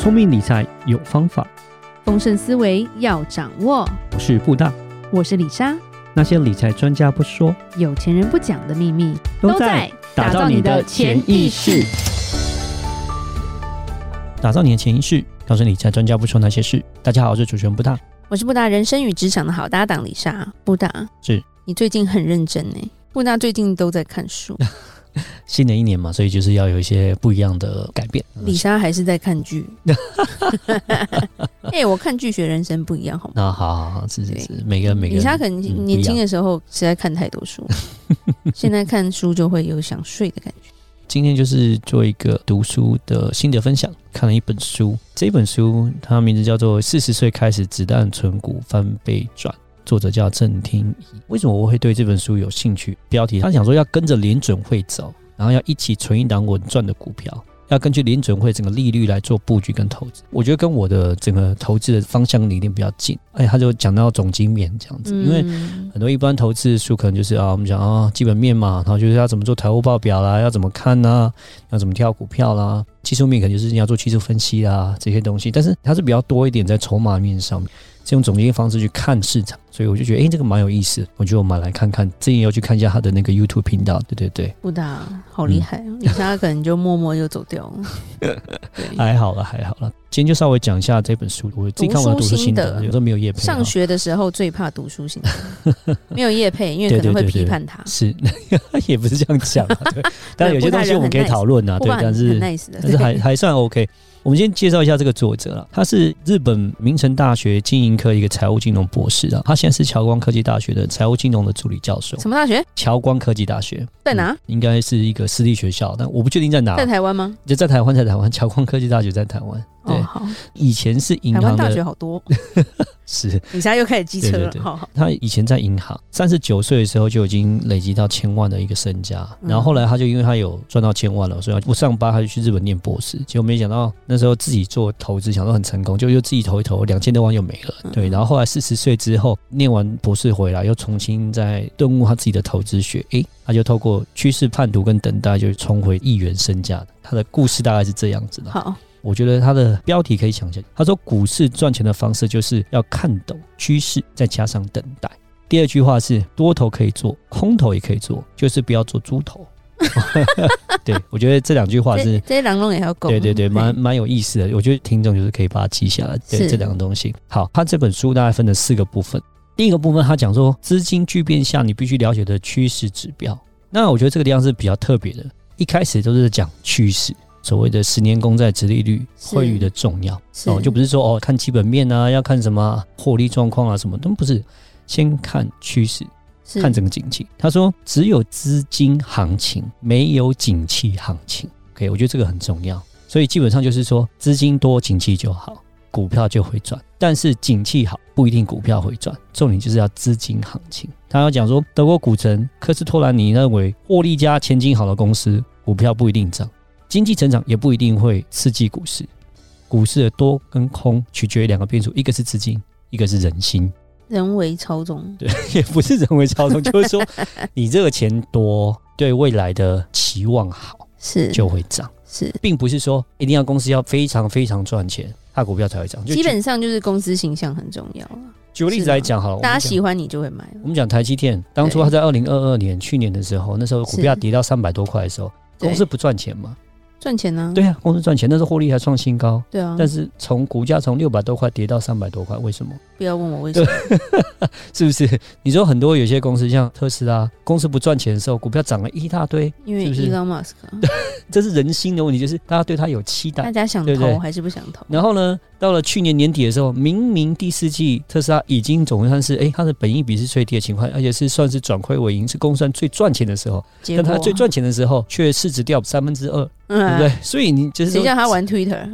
聪明理财有方法，丰盛思维要掌握。我是布大，我是李莎。那些理财专家不说，有钱人不讲的秘密，都在打造你的潜意识。打造你的潜意识，告诉理财专家不说那些事。大家好，我是主持人布大，我是布大人生与职场的好搭档李莎。布大，是你最近很认真呢？布大最近都在看书。新的一年嘛，所以就是要有一些不一样的改变。李莎还是在看剧。哎、欸，我看剧学人生不一样，好吗？那好好好，是是是，每个人每个人。里莎可能年轻的时候实在看太多书，现在看书就会有想睡的感觉。今天就是做一个读书的心得分享，看了一本书，这本书它名字叫做《四十岁开始子弹存股翻倍赚》。作者叫郑听仪，为什么我会对这本书有兴趣？标题他想说要跟着联准会走，然后要一起存一档稳赚的股票，要根据联准会整个利率来做布局跟投资。我觉得跟我的整个投资的方向理念比较近。哎，他就讲到总经面这样子，因为很多一般投资书可能就是啊，我们讲啊基本面嘛，然后就是要怎么做财务报表啦，要怎么看呐，要怎么挑股票啦，技术面可能就是你要做技术分析啦这些东西，但是它是比较多一点在筹码面上面。是用总结方式去看市场，所以我就觉得，哎、欸，这个蛮有意思。我觉得我们来看看，这也要去看一下他的那个 YouTube 频道。对对对，不大好厉害，你现在可能就默默就走掉了。对，还好了，还好了。今天就稍微讲一下这本书，我自己看完读书心得，有时候没有叶配。上学的时候最怕读书心得，没有叶配，因为可能会批判他。是，也不是这样讲。对，但有些东西我们可以讨论啊。对，但是但是还还算 OK。我们先介绍一下这个作者啊，他是日本明城大学经营科一个财务金融博士啊，他现在是侨光科技大学的财务金融的助理教授。什么大学？侨光科技大学在哪？嗯，应该是一个私立学校，但我不确定在哪。在台湾吗？就在台湾，在台湾，侨光科技大学在台湾。对，哦、好。以前是银行的。大学好多。是。你现在又开始机车了。他以前在银行，三十九岁的时候就已经累积到千万的一个身家。然后后来他就因为他有赚到千万了，所以不上班，他就去日本念博士。结果没想到那时候自己做投资，想说很成功，就又自己投一投，两千多万又没了。对。然后后来四十岁之后念完博士回来，又重新再顿悟他自己的投资学。诶，他就透过趋势判读跟等待，就重回亿元身价的。他的故事大概是这样子的。好。我觉得他的标题可以想一下，他说股市赚钱的方式就是要看懂趋势，再加上等待。第二句话是多头可以做，空头也可以做，就是不要做猪头。对，我觉得这两句话是这两种也要够。对对对，蛮蛮有意思的。我觉得听众就是可以把它记下来。对，这两个东西。好，他这本书大概分了四个部分。第一个部分他讲说，资金巨变下你必须了解的趋势指标。那我觉得这个地方是比较特别的，一开始都是讲趋势。所谓的十年公债殖利率汇率的重要哦，就不是说哦看基本面啊，要看什么获利状况啊，什么都不是，先看趋势，看整个景气。他说只有资金行情，没有景气行情。OK，我觉得这个很重要。所以基本上就是说资金多，景气就好，股票就会赚。但是景气好不一定股票会赚，重点就是要资金行情。他要讲说德国股神科斯托兰尼认为，获利佳前景好的公司股票不一定涨。经济成长也不一定会刺激股市，股市的多跟空取决于两个变数，一个是资金，一个是人心，人为操纵。对，也不是人为操纵，就是说你这个钱多，对未来的期望好，是就会涨，是，并不是说一定要公司要非常非常赚钱，它股票才会涨。基本上就是公司形象很重要。举个例子来讲好了，大家喜欢你就会买。我们讲台积电，当初它在二零二二年去年的时候，那时候股票跌到三百多块的时候，公司不赚钱吗？赚钱呢？对啊，公司赚钱，但是获利还创新高。对啊，但是从股价从六百多块跌到三百多块，为什么？不要问我为什么，是不是？你说很多有些公司像特斯拉，公司不赚钱的时候，股票涨了一大堆，因为 Elon Musk，这是人心的问题，就是大家对他有期待，大家想投还是不想投？然后呢，到了去年年底的时候，明明第四季特斯拉已经总算是，哎，它的本益比是最低的情况，而且是算是转亏为盈，是公司算最赚钱的时候，但它最赚钱的时候，却市值掉三分之二。对不对？所以你就是谁叫他玩 Twitter？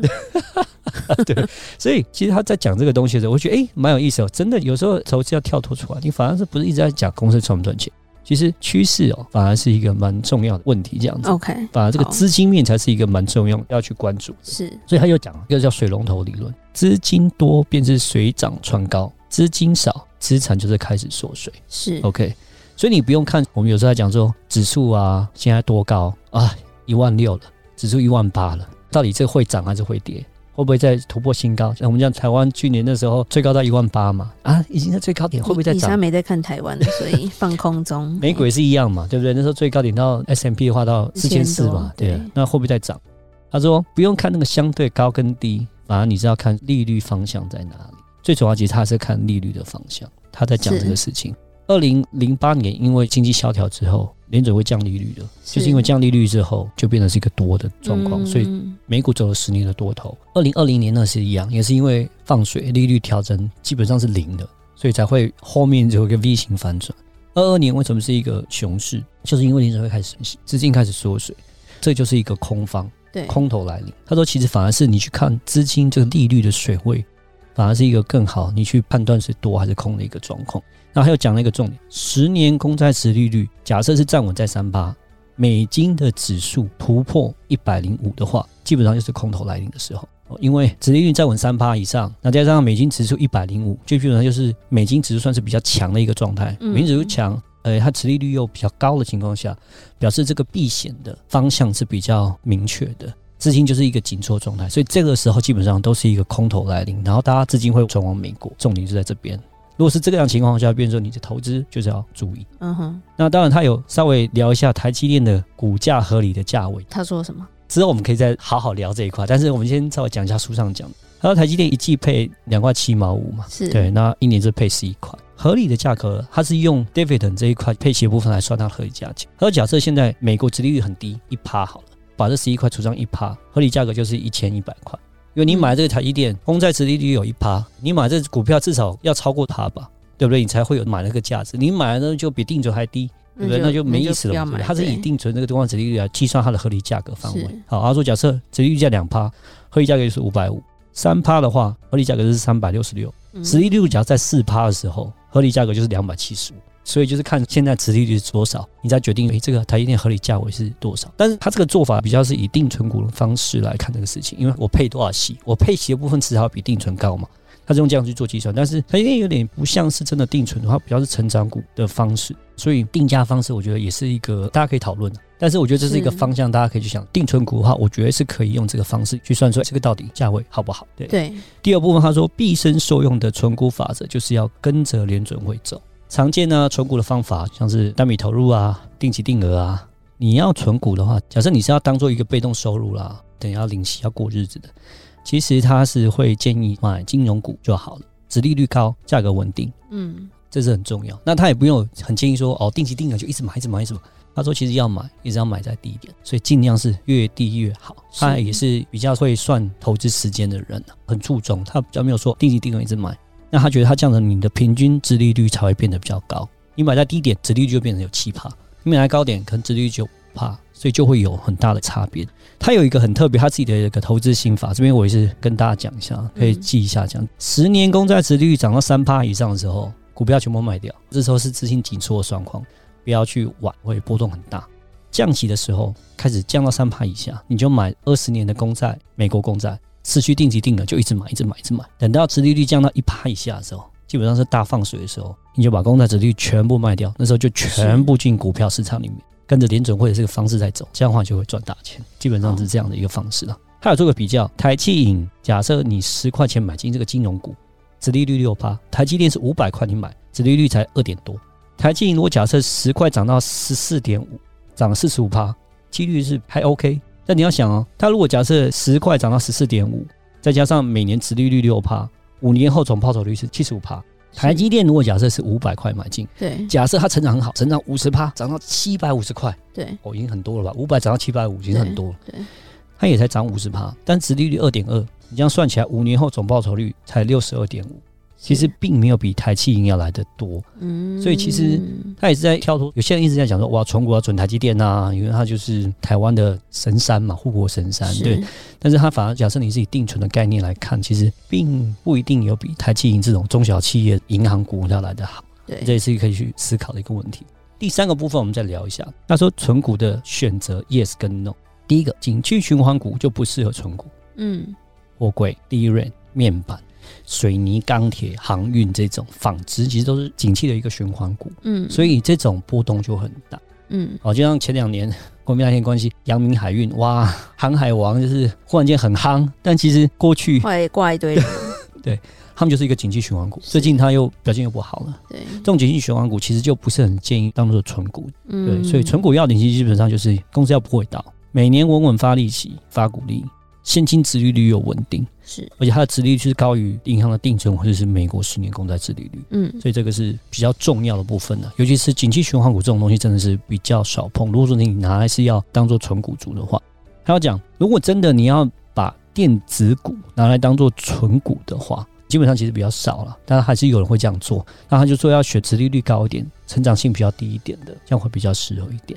对，所以其实他在讲这个东西的时候，我觉得哎，蛮有意思哦。真的，有时候投资要跳脱出来，你反而是不是一直在讲公司赚不赚钱？其实趋势哦，反而是一个蛮重要的问题。这样子，OK，反而这个资金面才是一个蛮重要要去关注。是，所以他又讲一个叫水龙头理论：资金多便是水涨船高，资金少，资产就是开始缩水。是 OK，所以你不用看我们有时候在讲说指数啊，现在多高啊，一万六了。指数一万八了，到底这会涨还是会跌？会不会再突破新高？像我们讲台湾去年的时候最高到一万八嘛，啊，已经在最高点，会不会再涨？以前没在看台湾，所以放空中。美股也是一样嘛，对不对？那时候最高点到 S M P 的话到四千四嘛，对，对，那会不会再涨？他说不用看那个相对高跟低，反而你是要看利率方向在哪里。最主要其实他是看利率的方向，他在讲这个事情。二零零八年因为经济萧条之后，联准会降利率的，就是因为降利率之后就变成是一个多的状况，所以美股走了十年的多头。二零二零年那是一样，也是因为放水，利率调整基本上是零的，所以才会后面就有一个 V 型反转。二二年为什么是一个熊市？就是因为联准会开始资金开始缩水，这就是一个空方，对，空头来临。他说，其实反而是你去看资金这个利率的水位。反而是一个更好，你去判断是多还是空的一个状况。然后还有讲了一个重点：十年公债殖利率假设是站稳在三八，美金的指数突破一百零五的话，基本上就是空头来临的时候。因为殖利率站稳三八以上，那加上美金指数一百零五，就基本上就是美金指数算是比较强的一个状态。美金指数强，呃，它殖利率又比较高的情况下，表示这个避险的方向是比较明确的。资金就是一个紧缩状态，所以这个时候基本上都是一个空头来临，然后大家资金会转往美国，重点就在这边。如果是这个样情况下，变成说你的投资就是要注意。嗯哼。那当然，他有稍微聊一下台积电的股价合理的价位。他说什么？之后我们可以再好好聊这一块，但是我们先稍微讲一下书上讲的。他说台积电一季配两块七毛五嘛，是对，那一年就配十一块，合理的价格，他是用 dividend 这一块配息的部分来算它合理价钱。他说假设现在美国殖利率很低，一趴好了。把这十一块除上一趴，合理价格就是一千一百块。因为你买这个台积电，公债殖利率有一趴，你买这股票至少要超过它吧，对不对？你才会有买那个价值。你买呢就比定存还低，对不对？那就没意思了。它是以定存这个公债殖利率来计算它的合理价格范围。好，他说假设殖利率价两趴，合理价格就是五百五；三趴的话，合理价格是三百六十六；殖利率假如在四趴的时候，合理价格就是两百七十五。所以就是看现在殖利率是多少，你再决定诶这个台积电合理价位是多少。但是它这个做法比较是以定存股的方式来看这个事情，因为我配多少息，我配息的部分至少要比定存高嘛，它是用这样去做计算。但是台积电有点不像是真的定存的话，比较是成长股的方式，所以定价方式我觉得也是一个大家可以讨论的。但是我觉得这是一个方向，大家可以去想定存股的话，我觉得是可以用这个方式去算出来这个到底价位好不好？对对。第二部分他说，毕生受用的存股法则就是要跟着联准会走。常见呢，存股的方法像是单笔投入啊、定期定额啊。你要存股的话，假设你是要当做一个被动收入啦，等要领息要过日子的，其实他是会建议买金融股就好了，殖利率高，价格稳定，嗯，这是很重要。那他也不用很建议说哦，定期定额就一直买，一直买，一直买。他说其实要买，一直要买在低点，所以尽量是越低越好。他也是比较会算投资时间的人，很注重，他比较没有说定期定额一直买。那他觉得他这样子，你的平均殖利率才会变得比较高。你买在低点，殖利率就变成有七趴；你买在高点，可能殖利率就五趴，所以就会有很大的差别。他有一个很特别，他自己的一个投资心法，这边我也是跟大家讲一下，可以记一下。讲十年公债殖利率涨到三趴以上的时候，股票全部卖掉，这时候是资金紧缩的状况，不要去玩，会波动很大。降息的时候开始降到三趴以下，你就买二十年的公债，美国公债。持续定期定额就一直买，一直买，一直买。等到殖利率降到一趴以下的时候，基本上是大放水的时候，你就把公债殖利率全部卖掉。那时候就全部进股票市场里面，跟着联准会的这个方式在走，这样的话就会赚大钱。基本上是这样的一个方式了。他有做个比较，台企银，假设你十块钱买进这个金融股，殖利率六趴；台积电是五百块你买，殖利率才二点多。台企银如果假设十块涨到十四点五，涨了四十五趴，几率是还 OK。但你要想哦，它如果假设十块涨到十四点五，再加上每年殖利率六趴，五年后总报酬率是七十五趴。台积电如果假设是五百块买进，对，假设它成长很好，成长五十趴，涨到七百五十块，对，哦，已经很多了吧？五百涨到七百五，已经很多了。对，它也才涨五十趴，但殖利率二点二，你这样算起来，五年后总报酬率才六十二点五。其实并没有比台企银要来得多，嗯，所以其实他也是在跳脱。有些人一直在讲说，哇，存股要存台积电呐，因为它就是台湾的神山嘛，护国神山，对。但是它反而假设你自己定存的概念来看，其实并不一定有比台企银这种中小企业银行股要来得好。对，这也是可以去思考的一个问题。第三个部分我们再聊一下，那说存股的选择，yes 跟 no。第一个，景气循环股就不适合存股，嗯，货柜、DRAM、面板。水泥、钢铁、航运这种纺织，其实都是景气的一个循环股，嗯，所以这种波动就很大，嗯，哦，就像前两年 国民那天关系，阳明海运哇，航海王就是忽然间很夯，但其实过去怪挂一堆人，对他们就是一个景气循环股，最近它又表现又不好了。对，这种景气循环股其实就不是很建议当做纯股。嗯，对，所以纯股要领其实基本上就是公司要不会倒，每年稳稳发利息、发股利，现金殖利率又稳定。是，而且它的殖利率是高于银行的定存或者是美国十年公债殖利率，嗯，所以这个是比较重要的部分呢。尤其是景气循环股这种东西，真的是比较少碰。如果说你拿来是要当做纯股族的话，他要讲，如果真的你要把电子股拿来当做纯股的话，基本上其实比较少了，但是还是有人会这样做。那他就说要选殖利率高一点、成长性比较低一点的，这样会比较适合一点。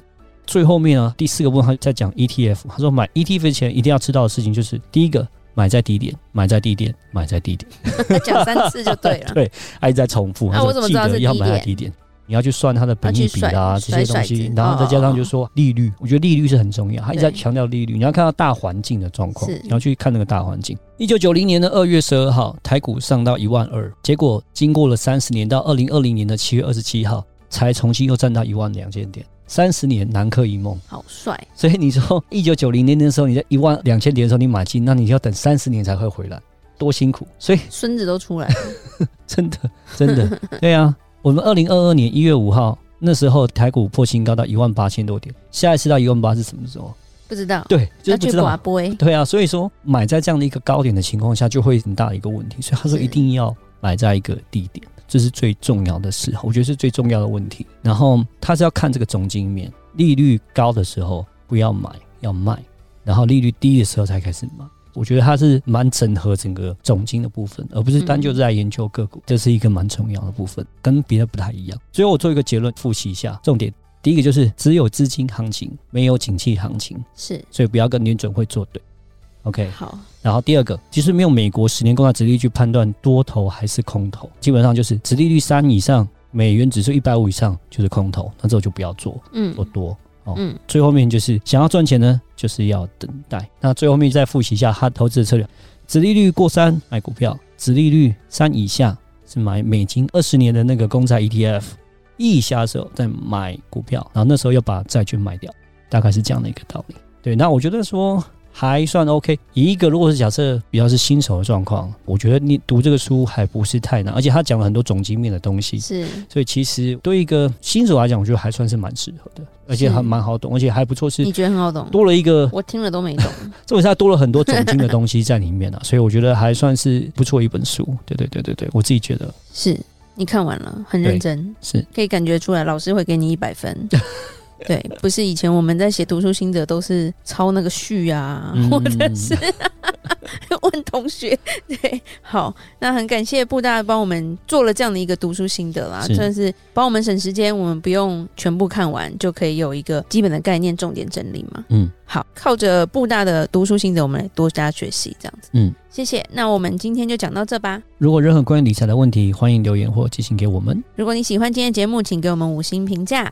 最后面呢，第四个部分他在讲 ETF，他说买 ETF 前一定要知道的事情就是第一个。买在低点，买在低点，买在低点，讲三次就对了。对，还在重复。那我怎么知道是要买在低点？你要去算它的本益比啊，这些东西，然后再加上就是说利率，我觉得利率是很重要。他一直在强调利率，你要看到大环境的状况，你要去看那个大环境。一九九零年的二月十二号，台股上到一万二，结果经过了三十年，到二零二零年的七月二十七号，才重新又站到一万两千点。三十年南柯一梦，好帅！所以你说一九九零年的时候，你在一万两千点的时候你买进，那你要等三十年才会回来，多辛苦！所以孙子都出来了，真 的真的，对啊。我们二零二二年一月五号那时候台股破新高到一万八千多点，下一次到一万八是什么时候？不知道。对，就是不知道。对啊，所以说买在这样的一个高点的情况下，就会很大的一个问题。所以他说一定要买在一个低点。这是最重要的时候，我觉得是最重要的问题。然后他是要看这个总经面，利率高的时候不要买，要卖；然后利率低的时候才开始买。我觉得它是蛮整合整个总经的部分，而不是单就在研究个股，这是一个蛮重要的部分，跟别的不太一样。最后我做一个结论，复习一下重点：第一个就是只有资金行情，没有景气行情，是，所以不要跟联准会作对。OK，好。然后第二个，其实没有美国十年公债殖利率去判断多头还是空头，基本上就是殖利率三以上，美元指数一百五以上就是空头，那这种就不要做，嗯，做多哦。嗯，最后面就是想要赚钱呢，就是要等待。那最后面再复习一下他投资的策略：殖利率过三买股票，殖利率三以下是买美金二十年的那个公债 ETF，一以下的时候再买股票，然后那时候要把债券卖掉，大概是这样的一个道理。对，那我觉得说。还算 OK。一个如果是假设比较是新手的状况，我觉得你读这个书还不是太难，而且他讲了很多总经面的东西，是，所以其实对一个新手来讲，我觉得还算是蛮适合的，而且还蛮好懂，而且还不错。是，你觉得很好懂？多了一个，我听了都没懂。这回他多了很多总经的东西在里面啊，所以我觉得还算是不错一本书。对对对对对，我自己觉得是。你看完了，很认真，是可以感觉出来，老师会给你一百分。对，不是以前我们在写读书心得都是抄那个序啊，嗯、或者是 问同学。对，好，那很感谢布大帮我们做了这样的一个读书心得啦，是算是帮我们省时间，我们不用全部看完就可以有一个基本的概念，重点整理嘛。嗯，好，靠着布大的读书心得，我们来多加学习，这样子。嗯，谢谢。那我们今天就讲到这吧。如果任何关于理财的问题，欢迎留言或寄信给我们。如果你喜欢今天的节目，请给我们五星评价。